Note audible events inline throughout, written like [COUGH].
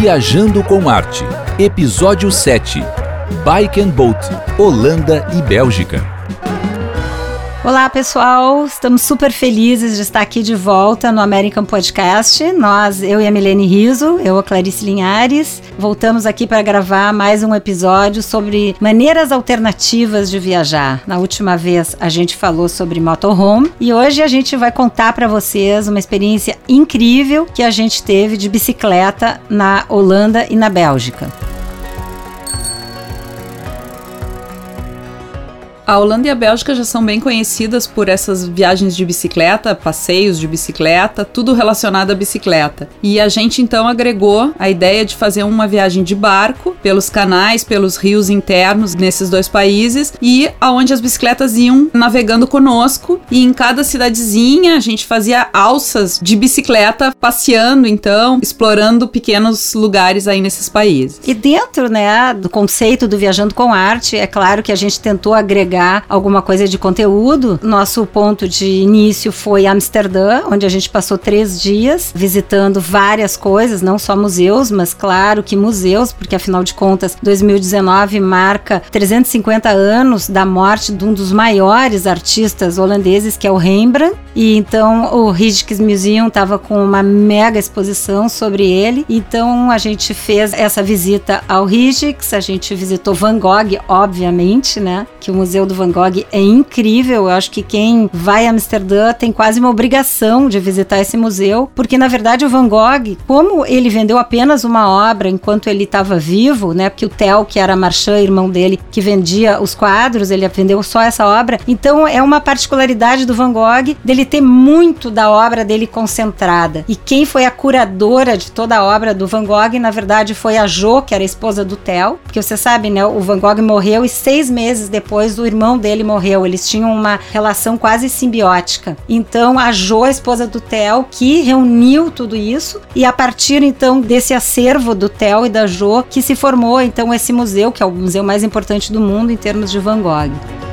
Viajando com Arte, Episódio 7 Bike and Boat, Holanda e Bélgica. Olá, pessoal. Estamos super felizes de estar aqui de volta no American Podcast. Nós, eu e a Milene Riso, eu, a Clarice Linhares, voltamos aqui para gravar mais um episódio sobre maneiras alternativas de viajar. Na última vez a gente falou sobre motorhome e hoje a gente vai contar para vocês uma experiência incrível que a gente teve de bicicleta na Holanda e na Bélgica. A Holanda e a Bélgica já são bem conhecidas por essas viagens de bicicleta, passeios de bicicleta, tudo relacionado à bicicleta. E a gente então agregou a ideia de fazer uma viagem de barco pelos canais, pelos rios internos nesses dois países e aonde as bicicletas iam navegando conosco e em cada cidadezinha a gente fazia alças de bicicleta passeando então, explorando pequenos lugares aí nesses países. E dentro, né, do conceito do viajando com arte, é claro que a gente tentou agregar alguma coisa de conteúdo. Nosso ponto de início foi Amsterdã, onde a gente passou três dias visitando várias coisas, não só museus, mas claro que museus, porque afinal de contas 2019 marca 350 anos da morte de um dos maiores artistas holandeses, que é o Rembrandt. E então o Rijksmuseum estava com uma mega exposição sobre ele. Então a gente fez essa visita ao Rijks, a gente visitou Van Gogh, obviamente, né? Que o Museu do Van Gogh é incrível. Eu acho que quem vai a Amsterdã tem quase uma obrigação de visitar esse museu, porque na verdade o Van Gogh, como ele vendeu apenas uma obra enquanto ele estava vivo, né? Porque o Theo, que era Marchand, irmão dele, que vendia os quadros, ele vendeu só essa obra. Então é uma particularidade do Van Gogh dele ter muito da obra dele concentrada. E quem foi a curadora de toda a obra do Van Gogh, na verdade, foi a Jo, que era a esposa do Theo, porque você sabe, né? O Van Gogh morreu e seis meses depois o irmão dele morreu. Eles tinham uma relação quase simbiótica. Então, a Jo, a esposa do Theo, que reuniu tudo isso e a partir então desse acervo do Theo e da Jo que se formou então esse museu, que é o museu mais importante do mundo em termos de Van Gogh.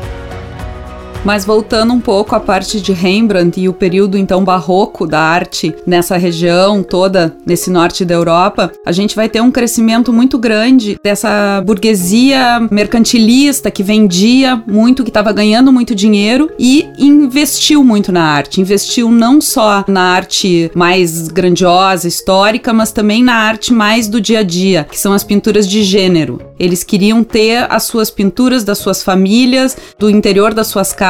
Mas voltando um pouco à parte de Rembrandt e o período então barroco da arte nessa região toda, nesse norte da Europa, a gente vai ter um crescimento muito grande dessa burguesia mercantilista que vendia muito, que estava ganhando muito dinheiro e investiu muito na arte. Investiu não só na arte mais grandiosa, histórica, mas também na arte mais do dia a dia, que são as pinturas de gênero. Eles queriam ter as suas pinturas das suas famílias, do interior das suas casas,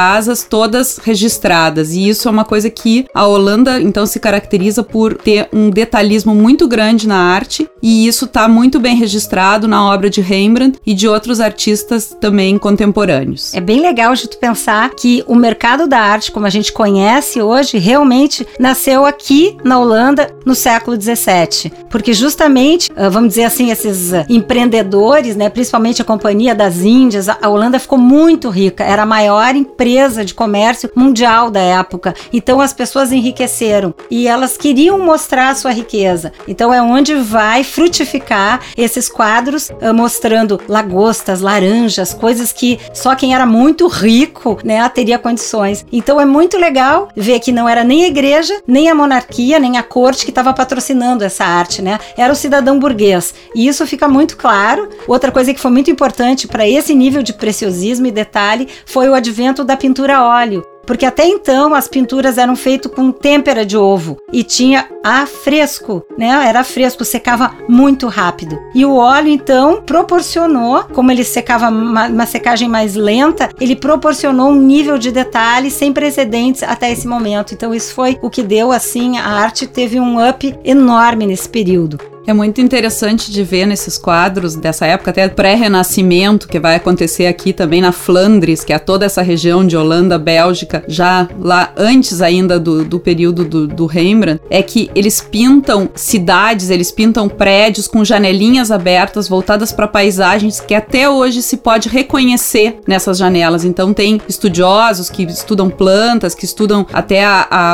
todas registradas. E isso é uma coisa que a Holanda então se caracteriza por ter um detalhismo muito grande na arte, e isso está muito bem registrado na obra de Rembrandt e de outros artistas também contemporâneos. É bem legal de tu pensar que o mercado da arte, como a gente conhece hoje, realmente nasceu aqui na Holanda no século 17, porque justamente, ah, vamos dizer assim, esses ah, empreendedores né, principalmente a Companhia das Índias, a Holanda ficou muito rica, era a maior empresa de comércio mundial da época. Então as pessoas enriqueceram e elas queriam mostrar a sua riqueza. Então é onde vai frutificar esses quadros uh, mostrando lagostas, laranjas, coisas que só quem era muito rico, né, teria condições. Então é muito legal ver que não era nem a igreja, nem a monarquia, nem a corte que estava patrocinando essa arte, né? Era o cidadão burguês. E isso fica muito claro. Outra coisa que foi muito importante para esse nível de preciosismo e detalhe foi o advento da pintura a óleo porque até então as pinturas eram feitas com têmpera de ovo e tinha a fresco, né? Era fresco, secava muito rápido. E o óleo então proporcionou, como ele secava uma, uma secagem mais lenta, ele proporcionou um nível de detalhe sem precedentes até esse momento. Então isso foi o que deu assim, a arte teve um up enorme nesse período. É muito interessante de ver nesses quadros dessa época, até pré-renascimento, que vai acontecer aqui também na Flandres, que é toda essa região de Holanda, Bélgica, já lá antes ainda do, do período do, do Rembrandt, é que eles pintam cidades, eles pintam prédios com janelinhas abertas voltadas para paisagens que até hoje se pode reconhecer nessas janelas. Então tem estudiosos que estudam plantas, que estudam até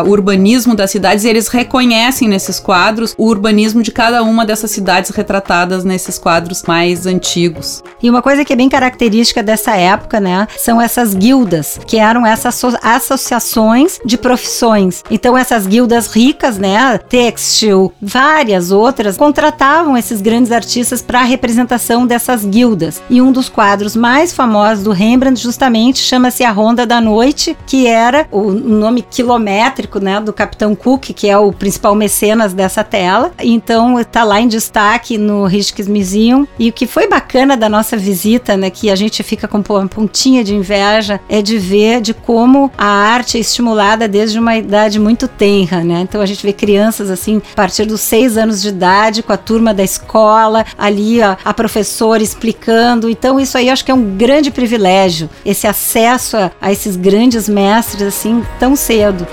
o urbanismo das cidades e eles reconhecem nesses quadros o urbanismo de cada uma dessas cidades retratadas nesses quadros mais antigos. E uma coisa que é bem característica dessa época, né, são essas guildas, que eram essas associações de profissões. Então essas guildas ricas, né, têxtil, várias outras, contratavam esses grandes artistas para a representação dessas guildas. E um dos quadros mais famosos do Rembrandt justamente chama-se A Ronda da Noite, que era o nome quilométrico, né, do Capitão Cook, que é o principal mecenas dessa tela. Então está lá em destaque no Rijks Museum. E o que foi bacana da nossa visita, né, que a gente fica com uma pontinha de inveja, é de ver de como a arte é estimulada desde uma idade muito tenra, né? Então a gente vê crianças assim, a partir dos seis anos de idade, com a turma da escola, ali ó, a professora explicando. Então isso aí acho que é um grande privilégio, esse acesso a, a esses grandes mestres assim tão cedo.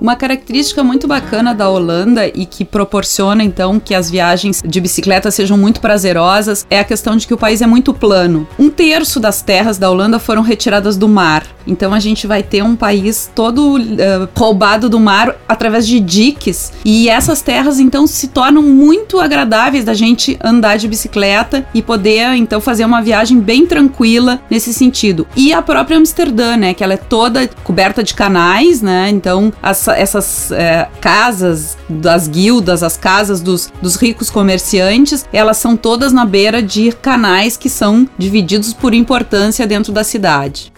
Uma característica muito bacana da Holanda e que proporciona então que as viagens de bicicleta sejam muito prazerosas é a questão de que o país é muito plano. Um terço das terras da Holanda foram retiradas do mar. Então a gente vai ter um país todo uh, roubado do mar através de diques e essas terras então se tornam muito agradáveis da gente andar de bicicleta e poder então fazer uma viagem bem tranquila nesse sentido. E a própria Amsterdã, né, que ela é toda coberta de canais, né? Então as essa, essas é, casas das guildas, as casas dos, dos ricos comerciantes, elas são todas na beira de canais que são divididos por importância dentro da cidade.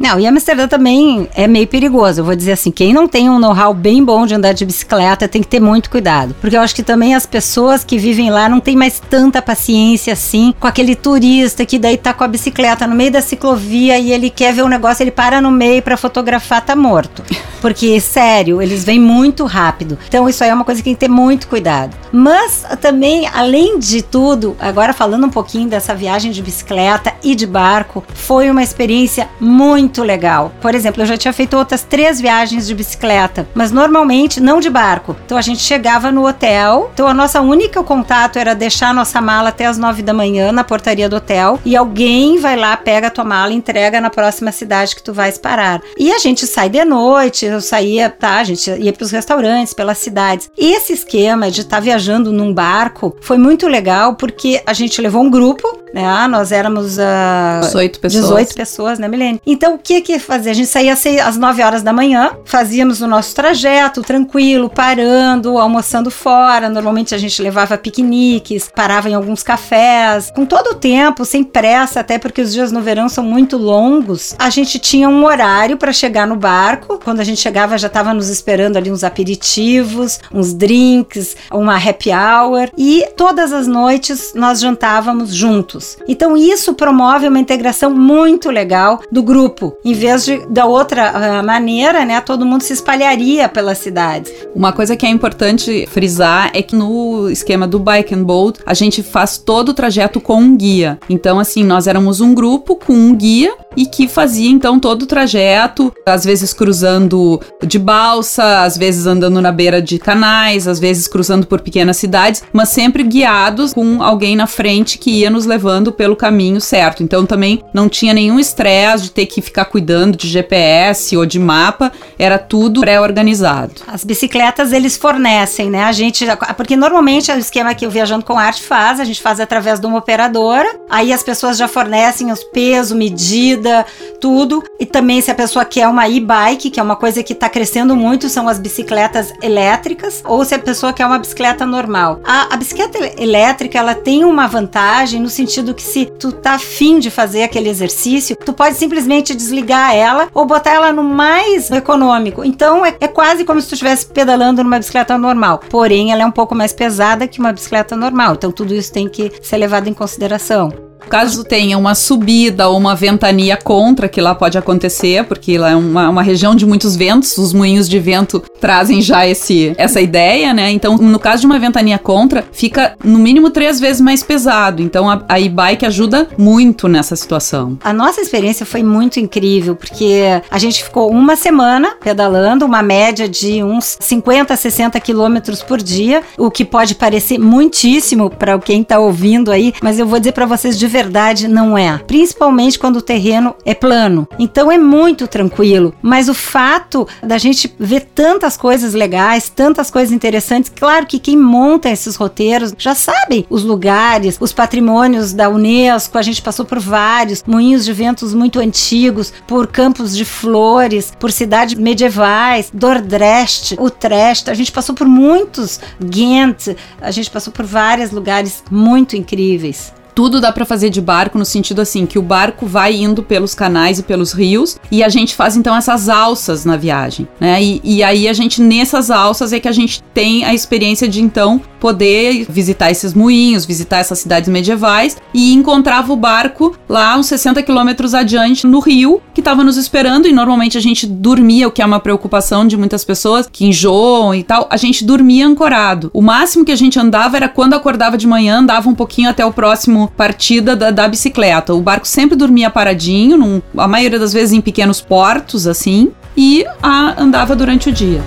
Não, e Amsterdã também é meio perigoso. Eu vou dizer assim, quem não tem um know-how bem bom de andar de bicicleta tem que ter muito cuidado. Porque eu acho que também as pessoas que vivem lá não têm mais tanta paciência assim com aquele turista que daí tá com a bicicleta no meio da ciclovia e ele quer ver um negócio, ele para no meio para fotografar, tá morto. Porque, sério, eles vêm muito rápido. Então, isso aí é uma coisa que tem que ter muito cuidado. Mas também, além de tudo, agora falando um pouquinho dessa viagem de bicicleta e de barco, foi uma experiência muito muito legal. Por exemplo, eu já tinha feito outras três viagens de bicicleta, mas normalmente não de barco. Então a gente chegava no hotel, então a nossa única contato era deixar a nossa mala até as nove da manhã na portaria do hotel e alguém vai lá, pega a tua mala e entrega na próxima cidade que tu vais parar. E a gente sai de noite, eu saía, tá, a gente ia para os restaurantes, pelas cidades. Esse esquema de estar tá viajando num barco foi muito legal porque a gente levou um grupo, né? Ah, nós éramos uh, 18 pessoas. 18 pessoas, né, Milene? Então que que fazer? A gente saía às 9 horas da manhã, fazíamos o nosso trajeto tranquilo, parando, almoçando fora. Normalmente a gente levava piqueniques, parava em alguns cafés, com todo o tempo, sem pressa, até porque os dias no verão são muito longos. A gente tinha um horário para chegar no barco. Quando a gente chegava, já estava nos esperando ali uns aperitivos, uns drinks, uma happy hour. E todas as noites nós jantávamos juntos. Então isso promove uma integração muito legal do grupo em vez de da outra uh, maneira, né, todo mundo se espalharia pela cidade. Uma coisa que é importante frisar é que no esquema do Bike and Boat, a gente faz todo o trajeto com um guia. Então, assim, nós éramos um grupo com um guia e que fazia então todo o trajeto, às vezes cruzando de balsa, às vezes andando na beira de canais, às vezes cruzando por pequenas cidades, mas sempre guiados com alguém na frente que ia nos levando pelo caminho certo. Então também não tinha nenhum estresse de ter que ficar cuidando de GPS ou de mapa, era tudo pré-organizado. As bicicletas eles fornecem, né? A gente, porque normalmente o esquema que o Viajando com Arte faz, a gente faz através de uma operadora, aí as pessoas já fornecem os pesos, medida, tudo. E também se a pessoa quer uma e-bike, que é uma coisa que está crescendo muito, são as bicicletas elétricas, ou se a pessoa quer uma bicicleta normal. A, a bicicleta elétrica, ela tem uma vantagem no sentido que se tu tá afim de fazer aquele exercício, tu pode simplesmente desligar ela ou botar ela no mais econômico. Então é, é quase como se tu estivesse pedalando numa bicicleta normal. Porém, ela é um pouco mais pesada que uma bicicleta normal. Então tudo isso tem que ser levado em consideração. Caso tenha uma subida ou uma ventania contra, que lá pode acontecer, porque lá é uma, uma região de muitos ventos, os moinhos de vento trazem já esse, essa ideia, né? Então, no caso de uma ventania contra, fica no mínimo três vezes mais pesado. Então, a, a e-bike ajuda muito nessa situação. A nossa experiência foi muito incrível, porque a gente ficou uma semana pedalando, uma média de uns 50, 60 quilômetros por dia, o que pode parecer muitíssimo para quem está ouvindo aí, mas eu vou dizer para vocês de verdade não é. Principalmente quando o terreno é plano. Então é muito tranquilo. Mas o fato da gente ver tantas coisas legais, tantas coisas interessantes, claro que quem monta esses roteiros já sabe os lugares, os patrimônios da Unesco, a gente passou por vários moinhos de ventos muito antigos, por campos de flores, por cidades medievais, Dordrecht, Utrecht, a gente passou por muitos, Ghent, a gente passou por vários lugares muito incríveis tudo dá para fazer de barco no sentido assim que o barco vai indo pelos canais e pelos rios e a gente faz então essas alças na viagem, né? E, e aí a gente nessas alças é que a gente tem a experiência de então poder visitar esses moinhos, visitar essas cidades medievais e encontrava o barco lá uns 60 quilômetros adiante no rio que estava nos esperando e normalmente a gente dormia, o que é uma preocupação de muitas pessoas que enjoam e tal, a gente dormia ancorado. O máximo que a gente andava era quando acordava de manhã, andava um pouquinho até o próximo partida da, da bicicleta. O barco sempre dormia paradinho, num, a maioria das vezes em pequenos portos assim, e a, andava durante o dia.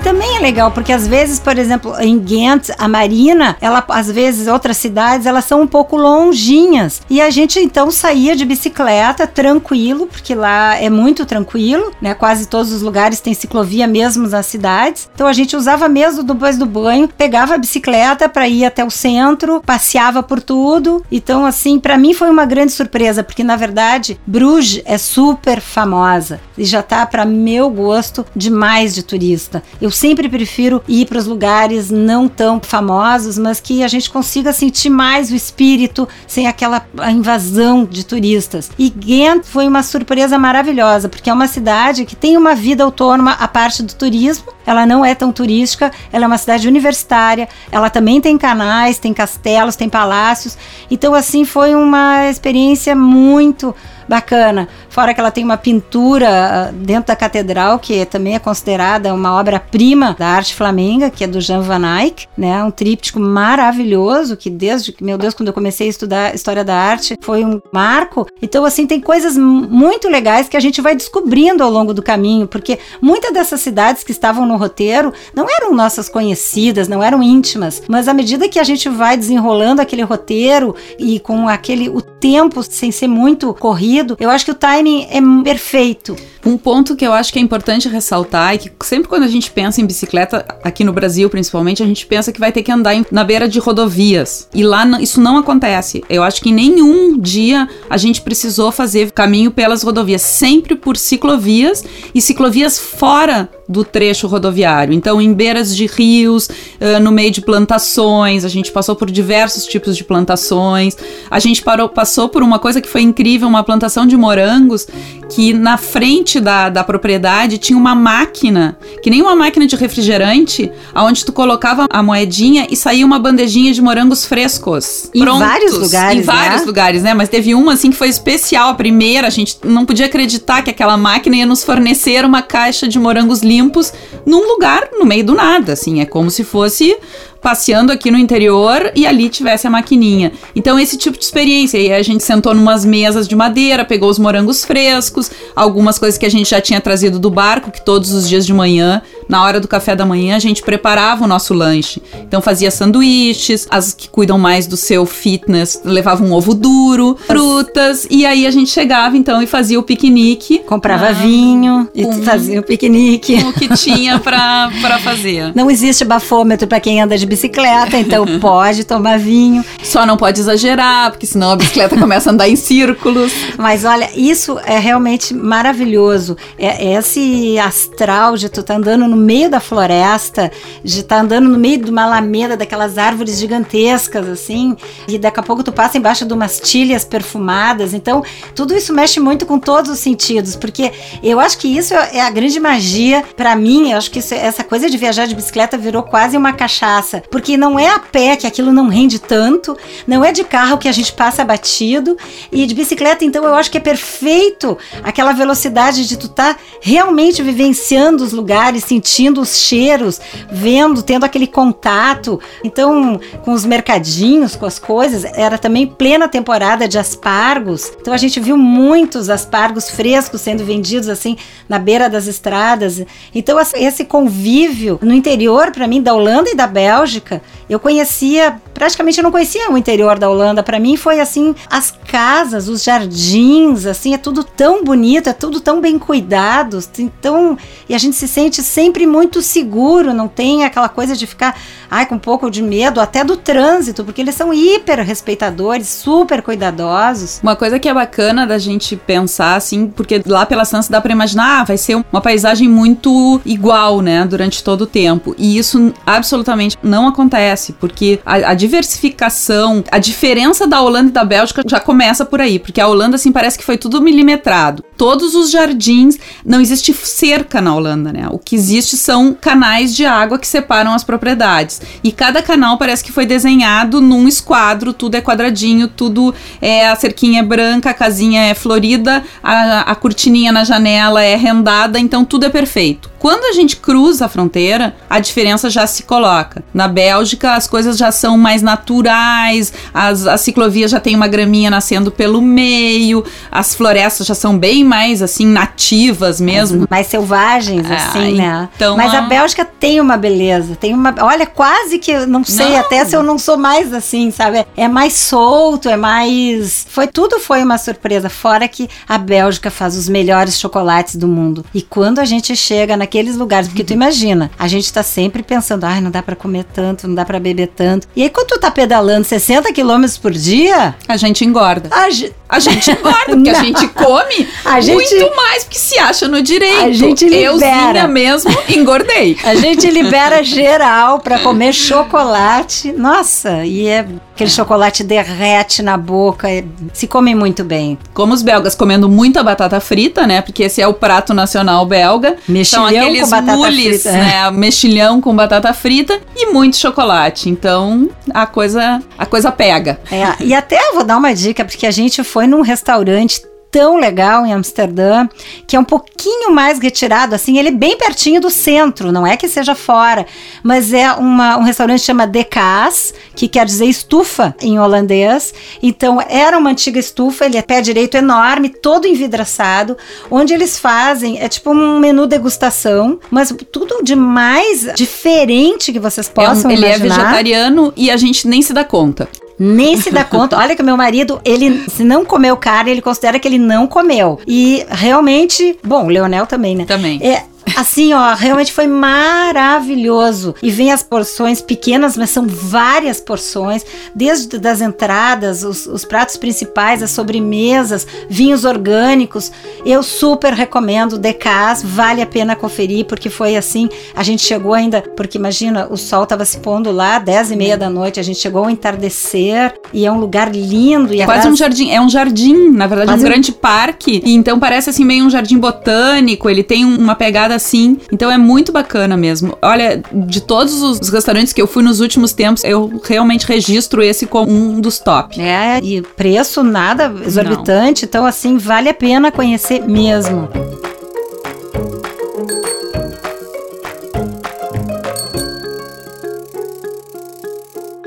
Também é legal, porque às vezes, por exemplo, em Ghent, a Marina, ela às vezes outras cidades, elas são um pouco longinhas. E a gente então saía de bicicleta tranquilo, porque lá é muito tranquilo, né? Quase todos os lugares têm ciclovia mesmo nas cidades. Então a gente usava mesmo depois do banho, pegava a bicicleta para ir até o centro, passeava por tudo. Então assim, para mim foi uma grande surpresa, porque na verdade Bruges é super famosa e já tá para meu gosto demais de turista. Eu sempre prefiro ir para os lugares não tão famosos, mas que a gente consiga sentir mais o espírito sem aquela invasão de turistas. E Ghent foi uma surpresa maravilhosa, porque é uma cidade que tem uma vida autônoma à parte do turismo. Ela não é tão turística, ela é uma cidade universitária, ela também tem canais, tem castelos, tem palácios. Então, assim, foi uma experiência muito bacana. Fora que ela tem uma pintura ah, dentro da catedral, que também é considerada uma obra-prima da arte flamenga, que é do Jean Van Eyck, né? Um tríptico maravilhoso, que desde, meu Deus, quando eu comecei a estudar história da arte, foi um marco. Então, assim, tem coisas muito legais que a gente vai descobrindo ao longo do caminho, porque muitas dessas cidades que estavam no roteiro não eram nossas conhecidas, não eram íntimas, mas à medida que a gente vai desenrolando aquele roteiro e com aquele o tempo sem ser muito corrido, eu acho que o timing é perfeito. Um ponto que eu acho que é importante ressaltar é que sempre quando a gente pensa em bicicleta, aqui no Brasil principalmente, a gente pensa que vai ter que andar em, na beira de rodovias. E lá isso não acontece. Eu acho que em nenhum dia a gente precisou fazer caminho pelas rodovias, sempre por ciclovias e ciclovias fora do trecho rodoviário. Então, em beiras de rios, uh, no meio de plantações, a gente passou por diversos tipos de plantações. A gente parou, passou por uma coisa que foi incrível, uma plantação de morangos, que na frente da, da propriedade tinha uma máquina, que nem uma máquina de refrigerante, aonde tu colocava a moedinha e saía uma bandejinha de morangos frescos. Em prontos, vários lugares, Em vários né? lugares, né? Mas teve uma, assim, que foi especial. A primeira, a gente não podia acreditar que aquela máquina ia nos fornecer uma caixa de morangos limpos limpos num lugar no meio do nada, assim, é como se fosse passeando aqui no interior e ali tivesse a maquininha. Então, esse tipo de experiência. A gente sentou numas mesas de madeira, pegou os morangos frescos, algumas coisas que a gente já tinha trazido do barco, que todos os dias de manhã, na hora do café da manhã, a gente preparava o nosso lanche. Então, fazia sanduíches, as que cuidam mais do seu fitness levavam um ovo duro, frutas, e aí a gente chegava então e fazia o piquenique. Comprava ah, vinho e fazia o piquenique. Com o que tinha pra, pra fazer. Não existe bafômetro para quem anda de bicicleta, então [LAUGHS] pode tomar vinho. Só não pode exagerar, porque senão a bicicleta começa a andar em círculos. Mas olha, isso é realmente maravilhoso. É, é esse astral de tu tá andando no meio da floresta, de estar tá andando no meio de uma alameda daquelas árvores gigantescas, assim, e daqui a pouco tu passa embaixo de umas tilhas perfumadas. Então, tudo isso mexe muito com todos os sentidos, porque eu acho que isso é a grande magia para mim. Eu acho que isso, essa coisa de viajar de bicicleta virou quase uma cachaça porque não é a pé que aquilo não rende tanto, não é de carro que a gente passa batido, e de bicicleta, então eu acho que é perfeito aquela velocidade de tu estar tá realmente vivenciando os lugares, sentindo sentindo os cheiros, vendo, tendo aquele contato. Então, com os mercadinhos, com as coisas, era também plena temporada de aspargos. Então a gente viu muitos aspargos frescos sendo vendidos assim na beira das estradas. Então esse convívio no interior para mim da Holanda e da Bélgica, eu conhecia, praticamente eu não conhecia o interior da Holanda. Para mim foi assim, as casas, os jardins, assim, é tudo tão bonito, é tudo tão bem cuidado. Então, e a gente se sente sempre muito seguro, não tem aquela coisa de ficar ai, com um pouco de medo até do trânsito, porque eles são hiper respeitadores, super cuidadosos. Uma coisa que é bacana da gente pensar assim, porque lá pela Sansa dá para imaginar, ah, vai ser uma paisagem muito igual, né, durante todo o tempo. E isso absolutamente não acontece, porque a, a diversificação, a diferença da Holanda e da Bélgica já começa por aí, porque a Holanda assim parece que foi tudo milimetrado. Todos os jardins, não existe cerca na Holanda, né? O que existe são canais de água que separam as propriedades. E cada canal parece que foi desenhado num esquadro, tudo é quadradinho, tudo é a cerquinha é branca, a casinha é florida, a, a cortininha na janela é rendada, então tudo é perfeito. Quando a gente cruza a fronteira, a diferença já se coloca. Na Bélgica, as coisas já são mais naturais, as, as ciclovias já tem uma graminha nascendo pelo meio, as florestas já são bem mais, assim, nativas mesmo. Mais, mais selvagens, é, assim, né? Então, Mas a Bélgica tem uma beleza, tem uma... Olha, quase que, não sei não. até se eu não sou mais assim, sabe? É mais solto, é mais... Foi Tudo foi uma surpresa, fora que a Bélgica faz os melhores chocolates do mundo. E quando a gente chega na naqueles lugares. Porque tu imagina, a gente tá sempre pensando, ai, não dá para comer tanto, não dá para beber tanto. E aí, quando tu tá pedalando 60 quilômetros por dia. A gente engorda. A, a gente [LAUGHS] engorda, porque a gente come a gente, muito mais porque se acha no direito. A gente libera. Euzinha mesmo engordei. [LAUGHS] A gente libera geral para comer chocolate. Nossa, e é aquele chocolate derrete na boca, é, se come muito bem. Como os belgas comendo muita batata frita, né? Porque esse é o prato nacional belga. Mexilhão aqueles com batata mules, frita. né? Mexilhão com batata frita e muito chocolate. Então, a coisa, a coisa pega. É, e até vou dar uma dica, porque a gente foi num restaurante tão legal em Amsterdã, que é um pouquinho mais retirado, assim, ele é bem pertinho do centro, não é que seja fora, mas é uma, um restaurante que chama De Kaas, que quer dizer estufa em holandês. Então, era uma antiga estufa, ele é pé direito enorme, todo envidraçado, onde eles fazem, é tipo um menu degustação, mas tudo de mais diferente que vocês possam é um, ele imaginar. Ele é vegetariano e a gente nem se dá conta nem se dá conta. Olha que meu marido, ele se não comeu carne, ele considera que ele não comeu. E realmente, bom, o Leonel também, né? Também. É, Assim, ó, realmente foi maravilhoso. E vem as porções pequenas, mas são várias porções, desde das entradas, os, os pratos principais, as sobremesas, vinhos orgânicos. Eu super recomendo Decas, vale a pena conferir, porque foi assim, a gente chegou ainda, porque imagina, o sol estava se pondo lá, 10 e meia da noite, a gente chegou ao entardecer, e é um lugar lindo. E Quase atrás... um jardim, é um jardim, na verdade, Quase um grande parque, e então parece assim meio um jardim botânico, ele tem uma pegada assim. Então é muito bacana mesmo. Olha, de todos os restaurantes que eu fui nos últimos tempos, eu realmente registro esse como um dos top. É, e preço nada exorbitante, Não. então assim, vale a pena conhecer mesmo.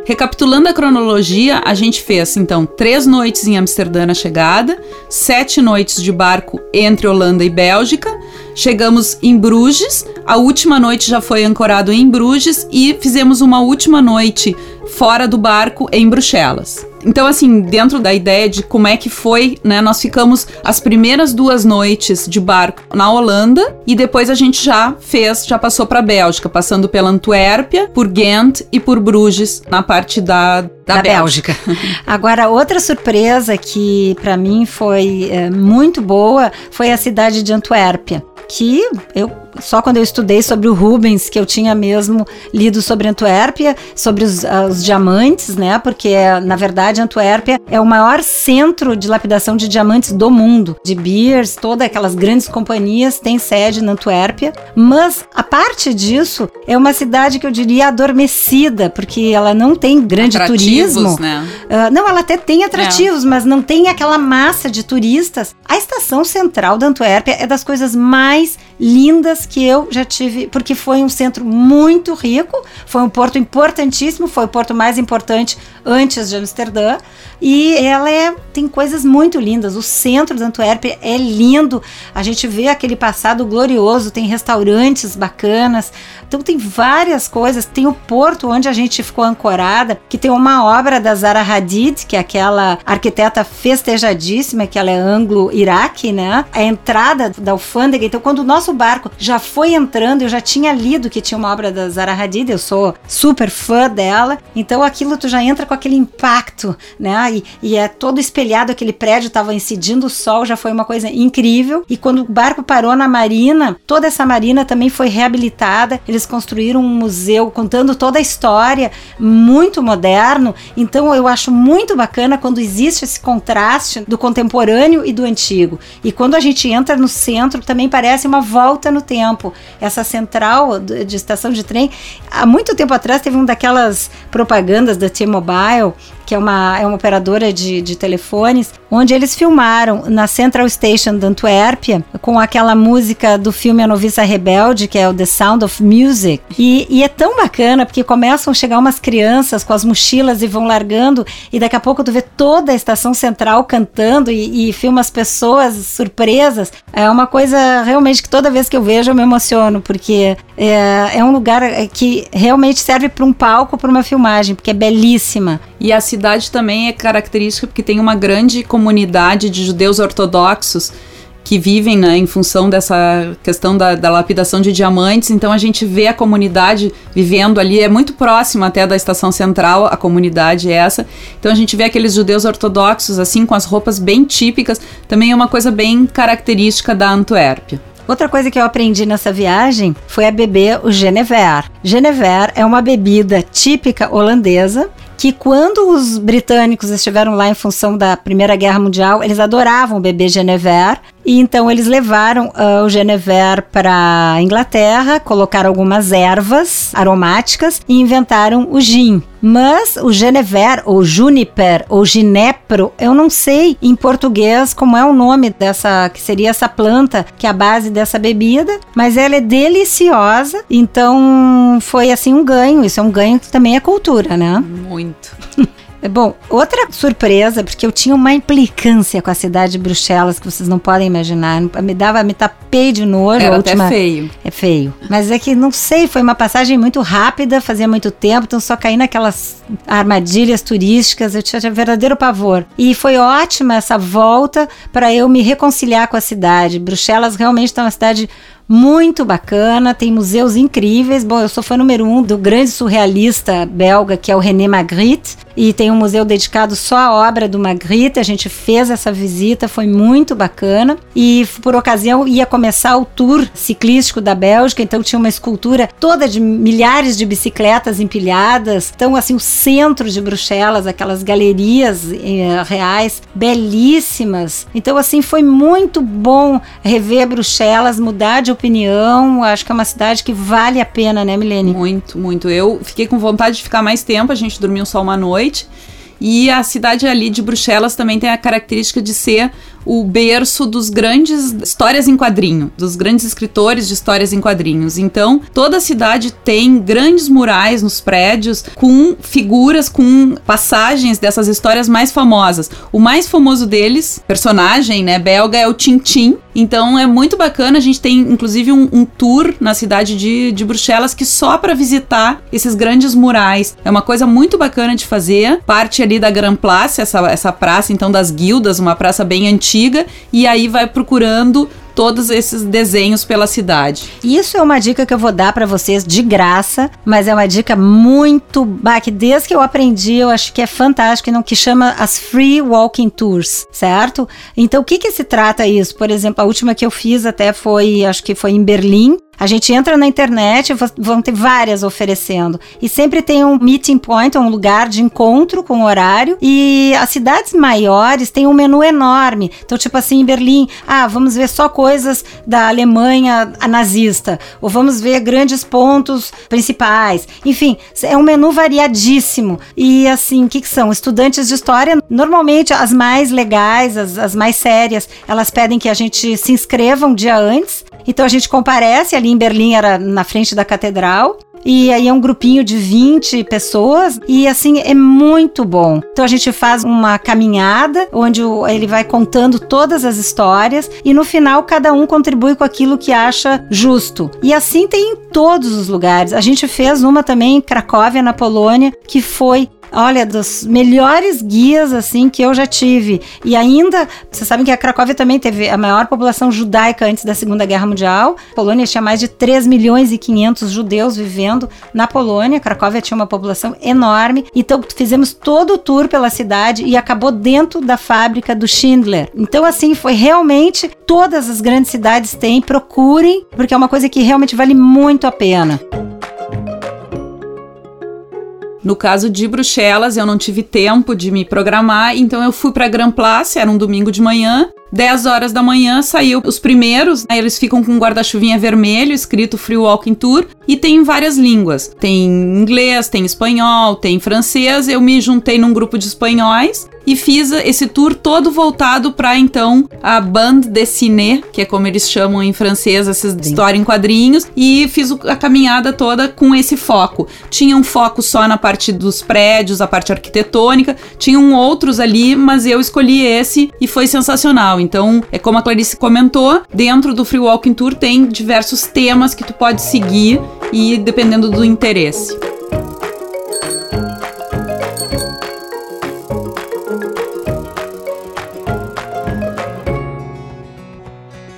Recapitulando a cronologia, a gente fez então três noites em Amsterdã na chegada, sete noites de barco entre Holanda e Bélgica, chegamos em Bruges, a última noite já foi ancorado em Bruges e fizemos uma última noite fora do barco em Bruxelas. Então, assim, dentro da ideia de como é que foi, né? Nós ficamos as primeiras duas noites de barco na Holanda e depois a gente já fez, já passou para Bélgica, passando pela Antuérpia, por Ghent e por Bruges, na parte da, da, da Bélgica. Bélgica. Agora, outra surpresa que para mim foi é, muito boa foi a cidade de Antuérpia que eu só quando eu estudei sobre o Rubens que eu tinha mesmo lido sobre Antuérpia, sobre os, uh, os diamantes, né? Porque na verdade Antuérpia é o maior centro de lapidação de diamantes do mundo. De Beers, todas aquelas grandes companhias têm sede na Antuérpia, mas a parte disso é uma cidade que eu diria adormecida, porque ela não tem grande atrativos, turismo. Né? Uh, não, ela até tem atrativos, é. mas não tem aquela massa de turistas. A estação central da Antuérpia é das coisas mais lindas que eu já tive, porque foi um centro muito rico, foi um porto importantíssimo, foi o porto mais importante antes de Amsterdã. E ela é, tem coisas muito lindas. O centro de Antuérpia é lindo. A gente vê aquele passado glorioso, tem restaurantes bacanas. Então tem várias coisas. Tem o porto onde a gente ficou ancorada, que tem uma obra da Zara Hadid, que é aquela arquiteta festejadíssima, que ela é anglo-iraque, né? A entrada da alfândega. Então quando o nosso barco já foi entrando, eu já tinha lido que tinha uma obra da Zara Hadid, eu sou super fã dela. Então aquilo tu já entra com aquele impacto, né? E, e é todo espelhado, aquele prédio estava incidindo o sol, já foi uma coisa incrível. E quando o barco parou na marina, toda essa marina também foi reabilitada. Eles construíram um museu contando toda a história, muito moderno. Então eu acho muito bacana quando existe esse contraste do contemporâneo e do antigo. E quando a gente entra no centro, também parece uma volta no tempo. Essa central de estação de trem, há muito tempo atrás teve uma daquelas propagandas da T-Mobile que é uma, é uma operadora de, de telefones, onde eles filmaram na Central Station da Antuérpia com aquela música do filme A Noviça Rebelde, que é o The Sound of Music. E, e é tão bacana porque começam a chegar umas crianças com as mochilas e vão largando, e daqui a pouco tu vê toda a estação central cantando e, e filma as pessoas surpresas. É uma coisa realmente que toda vez que eu vejo eu me emociono, porque é, é um lugar que realmente serve para um palco, para uma filmagem, porque é belíssima. E a cidade também é característica porque tem uma grande comunidade de judeus ortodoxos que vivem né, em função dessa questão da, da, lapidação de diamantes. Então a gente vê a comunidade vivendo ali, é muito próxima até da estação central, a comunidade é essa. Então a gente vê aqueles judeus ortodoxos, assim, com as roupas bem típicas. Também é uma coisa bem característica da Antuérpia. Outra coisa que eu aprendi nessa viagem foi a beber o Genever. Genever é uma bebida típica holandesa que quando os britânicos estiveram lá em função da Primeira Guerra Mundial, eles adoravam beber Genever e então eles levaram uh, o Genever para Inglaterra, colocaram algumas ervas aromáticas e inventaram o gin. Mas o Genever, ou Juniper, ou Ginepro, eu não sei em português como é o nome dessa, que seria essa planta, que é a base dessa bebida, mas ela é deliciosa, então foi assim um ganho. Isso é um ganho que também é cultura, né? Muito. Bom, outra surpresa, porque eu tinha uma implicância com a cidade de Bruxelas que vocês não podem imaginar. Me dava, me tapei de nojo. Era última... até feio. É feio. Mas é que, não sei, foi uma passagem muito rápida, fazia muito tempo, então só caí naquelas armadilhas turísticas, eu tinha verdadeiro pavor. E foi ótima essa volta para eu me reconciliar com a cidade. Bruxelas realmente está uma cidade muito bacana, tem museus incríveis. Bom, eu sou fã número um do grande surrealista belga, que é o René Magritte, e tem um museu dedicado só à obra do Magritte. A gente fez essa visita, foi muito bacana. E por ocasião ia começar o tour ciclístico da Bélgica, então tinha uma escultura toda de milhares de bicicletas empilhadas. Então, assim, o centro de Bruxelas, aquelas galerias eh, reais belíssimas. Então, assim, foi muito bom rever Bruxelas, mudar de opinião. Acho que é uma cidade que vale a pena, né, Milene? Muito, muito. Eu fiquei com vontade de ficar mais tempo, a gente dormiu só uma noite. E a cidade ali de Bruxelas também tem a característica de ser o berço dos grandes histórias em quadrinho, dos grandes escritores de histórias em quadrinhos. Então, toda a cidade tem grandes murais nos prédios com figuras, com passagens dessas histórias mais famosas. O mais famoso deles, personagem, né, belga, é o Tintin. Então, é muito bacana. A gente tem, inclusive, um, um tour na cidade de, de Bruxelas que só para visitar esses grandes murais. É uma coisa muito bacana de fazer. Parte ali da Grand Place, essa, essa praça, então, das guildas, uma praça bem antiga antiga e aí vai procurando todos esses desenhos pela cidade. Isso é uma dica que eu vou dar para vocês de graça, mas é uma dica muito que desde que eu aprendi, eu acho que é fantástico, não que chama as free walking tours, certo? Então o que que se trata isso? Por exemplo, a última que eu fiz até foi, acho que foi em Berlim, a gente entra na internet, vão ter várias oferecendo. E sempre tem um meeting point, um lugar de encontro com horário. E as cidades maiores têm um menu enorme. Então, tipo assim, em Berlim, ah, vamos ver só coisas da Alemanha nazista. Ou vamos ver grandes pontos principais. Enfim, é um menu variadíssimo. E assim, o que, que são? Estudantes de história, normalmente as mais legais, as, as mais sérias, elas pedem que a gente se inscreva um dia antes Então a gente comparece ali em Berlim, era na frente da catedral. E aí é um grupinho de 20 pessoas e assim é muito bom. Então a gente faz uma caminhada onde ele vai contando todas as histórias e no final cada um contribui com aquilo que acha justo. E assim tem em todos os lugares. A gente fez uma também em Cracóvia, na Polônia, que foi olha, dos melhores guias assim que eu já tive. E ainda, vocês sabem que a Cracóvia também teve a maior população judaica antes da Segunda Guerra Mundial. A Polônia tinha mais de 3 milhões e 500 judeus vivendo na Polônia. Cracóvia tinha uma população enorme. Então fizemos todo o tour pela cidade e acabou dentro da fábrica do Schindler. Então assim, foi realmente todas as grandes cidades têm, procurem, porque é uma coisa que realmente vale muito a pena. No caso de Bruxelas, eu não tive tempo de me programar, então eu fui para Grand Place, era um domingo de manhã, 10 horas da manhã saiu os primeiros, né, eles ficam com um guarda-chuvinha vermelho escrito Free Walking Tour e tem várias línguas. Tem inglês, tem espanhol, tem francês. Eu me juntei num grupo de espanhóis e fiz esse tour todo voltado para então a bande dessinée, que é como eles chamam em francês essa Sim. história em quadrinhos, e fiz a caminhada toda com esse foco. Tinha um foco só na parte dos prédios, a parte arquitetônica, tinham outros ali, mas eu escolhi esse e foi sensacional. Então, é como a Clarice comentou, dentro do Free Walking Tour tem diversos temas que tu pode seguir e dependendo do interesse.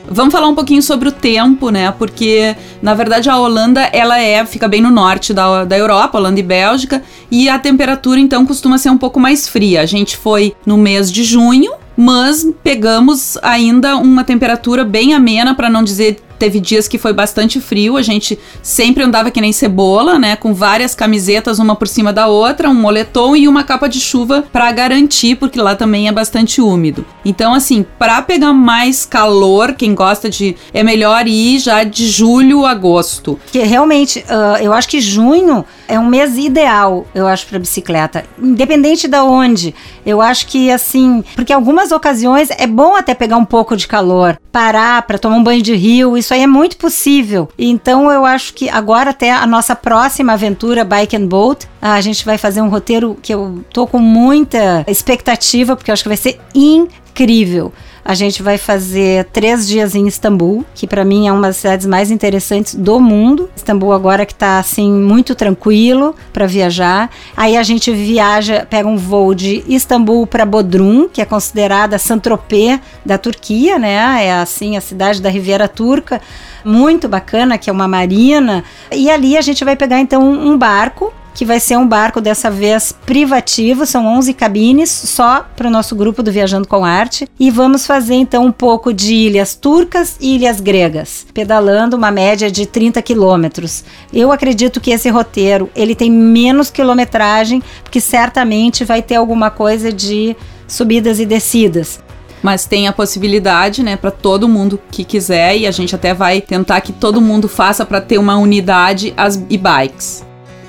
Vamos falar um pouquinho sobre o tempo, né? Porque, na verdade, a Holanda, ela é, fica bem no norte da, da Europa, Holanda e Bélgica, e a temperatura, então, costuma ser um pouco mais fria. A gente foi no mês de junho, mas pegamos ainda uma temperatura bem amena, para não dizer Teve dias que foi bastante frio, a gente sempre andava que nem cebola, né? Com várias camisetas, uma por cima da outra, um moletom e uma capa de chuva para garantir, porque lá também é bastante úmido. Então, assim, para pegar mais calor, quem gosta de. É melhor ir já de julho a agosto. Que realmente, uh, eu acho que junho é um mês ideal, eu acho, para bicicleta. Independente de onde. Eu acho que, assim. Porque algumas ocasiões é bom até pegar um pouco de calor, parar para tomar um banho de rio isso aí é muito possível. Então eu acho que agora até a nossa próxima aventura Bike and Boat, a gente vai fazer um roteiro que eu tô com muita expectativa, porque eu acho que vai ser incrível. A gente vai fazer três dias em Istambul, que para mim é uma das cidades mais interessantes do mundo. Istambul agora que está assim muito tranquilo para viajar. Aí a gente viaja, pega um voo de Istambul para Bodrum, que é considerada Saint-Tropez da Turquia, né? É assim a cidade da Riviera Turca muito bacana, que é uma marina. E ali a gente vai pegar então um barco que vai ser um barco dessa vez privativo, são 11 cabines só para o nosso grupo do Viajando com Arte e vamos fazer então um pouco de ilhas turcas e ilhas gregas, pedalando uma média de 30 quilômetros. Eu acredito que esse roteiro ele tem menos quilometragem, porque certamente vai ter alguma coisa de subidas e descidas mas tem a possibilidade, né, para todo mundo que quiser e a gente até vai tentar que todo mundo faça para ter uma unidade as e-bikes.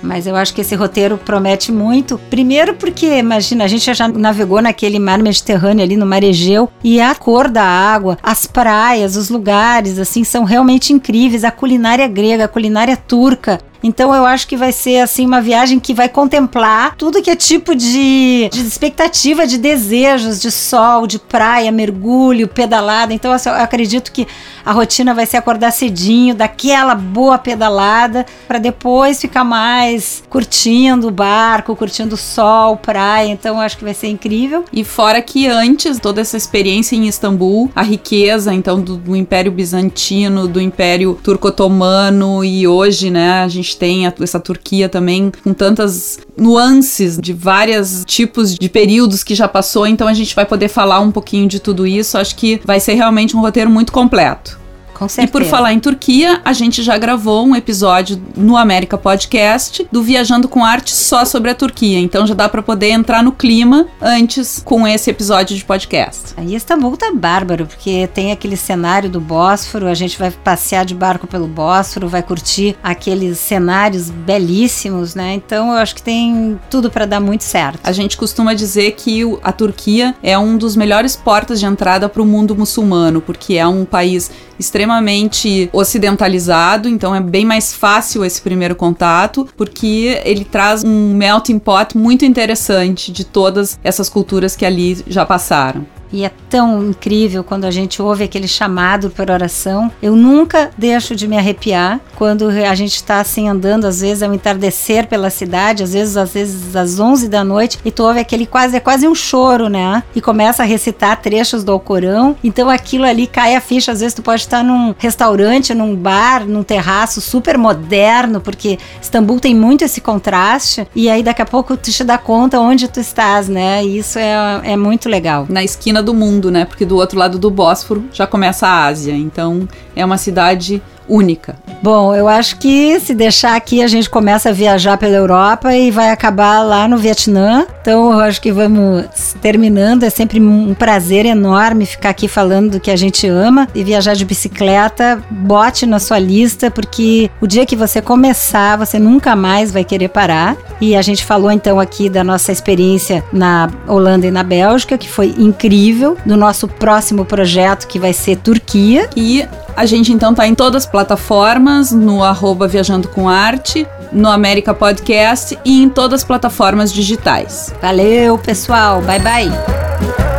Mas eu acho que esse roteiro promete muito. Primeiro porque, imagina, a gente já navegou naquele mar Mediterrâneo ali no mar Egeu e a cor da água, as praias, os lugares, assim, são realmente incríveis. A culinária grega, a culinária turca, então eu acho que vai ser assim uma viagem que vai contemplar tudo que é tipo de, de expectativa, de desejos, de sol, de praia, mergulho, pedalada. Então assim, eu acredito que a rotina vai ser acordar cedinho, daquela boa pedalada, para depois ficar mais curtindo o barco, curtindo o sol, praia. Então eu acho que vai ser incrível. E fora que antes toda essa experiência em Istambul, a riqueza então do, do Império Bizantino, do Império Turco-Otomano e hoje, né, a gente tem essa Turquia também com tantas nuances de vários tipos de períodos que já passou, então a gente vai poder falar um pouquinho de tudo isso. Acho que vai ser realmente um roteiro muito completo. Com certeza. E por falar em Turquia, a gente já gravou um episódio no América Podcast do Viajando com Arte só sobre a Turquia. Então já dá para poder entrar no clima antes com esse episódio de podcast. Aí Istambul tá bárbaro, porque tem aquele cenário do Bósforo, a gente vai passear de barco pelo Bósforo, vai curtir aqueles cenários belíssimos, né? Então eu acho que tem tudo para dar muito certo. A gente costuma dizer que a Turquia é um dos melhores portas de entrada para o mundo muçulmano, porque é um país extremamente extremamente ocidentalizado, então é bem mais fácil esse primeiro contato, porque ele traz um melting pot muito interessante de todas essas culturas que ali já passaram. E é tão incrível quando a gente ouve aquele chamado por oração. Eu nunca deixo de me arrepiar quando a gente está assim andando, às vezes um entardecer pela cidade, às vezes às vezes às 11 da noite, e tu ouve aquele quase é quase um choro, né? E começa a recitar trechos do Alcorão. Então aquilo ali cai a ficha, às vezes tu pode estar num restaurante, num bar, num terraço super moderno, porque Istambul tem muito esse contraste, e aí daqui a pouco tu te dá conta onde tu estás, né? E isso é, é muito legal. Na esquina do mundo, né? Porque do outro lado do Bósforo já começa a Ásia. Então é uma cidade única. Bom, eu acho que se deixar aqui a gente começa a viajar pela Europa e vai acabar lá no Vietnã. Então eu acho que vamos terminando. É sempre um prazer enorme ficar aqui falando do que a gente ama e viajar de bicicleta. Bote na sua lista porque o dia que você começar, você nunca mais vai querer parar. E a gente falou então aqui da nossa experiência na Holanda e na Bélgica, que foi incrível, do nosso próximo projeto que vai ser Turquia. E a gente então tá em todas as plataformas, no arroba Viajando com Arte, no América Podcast e em todas as plataformas digitais. Valeu, pessoal. Bye bye.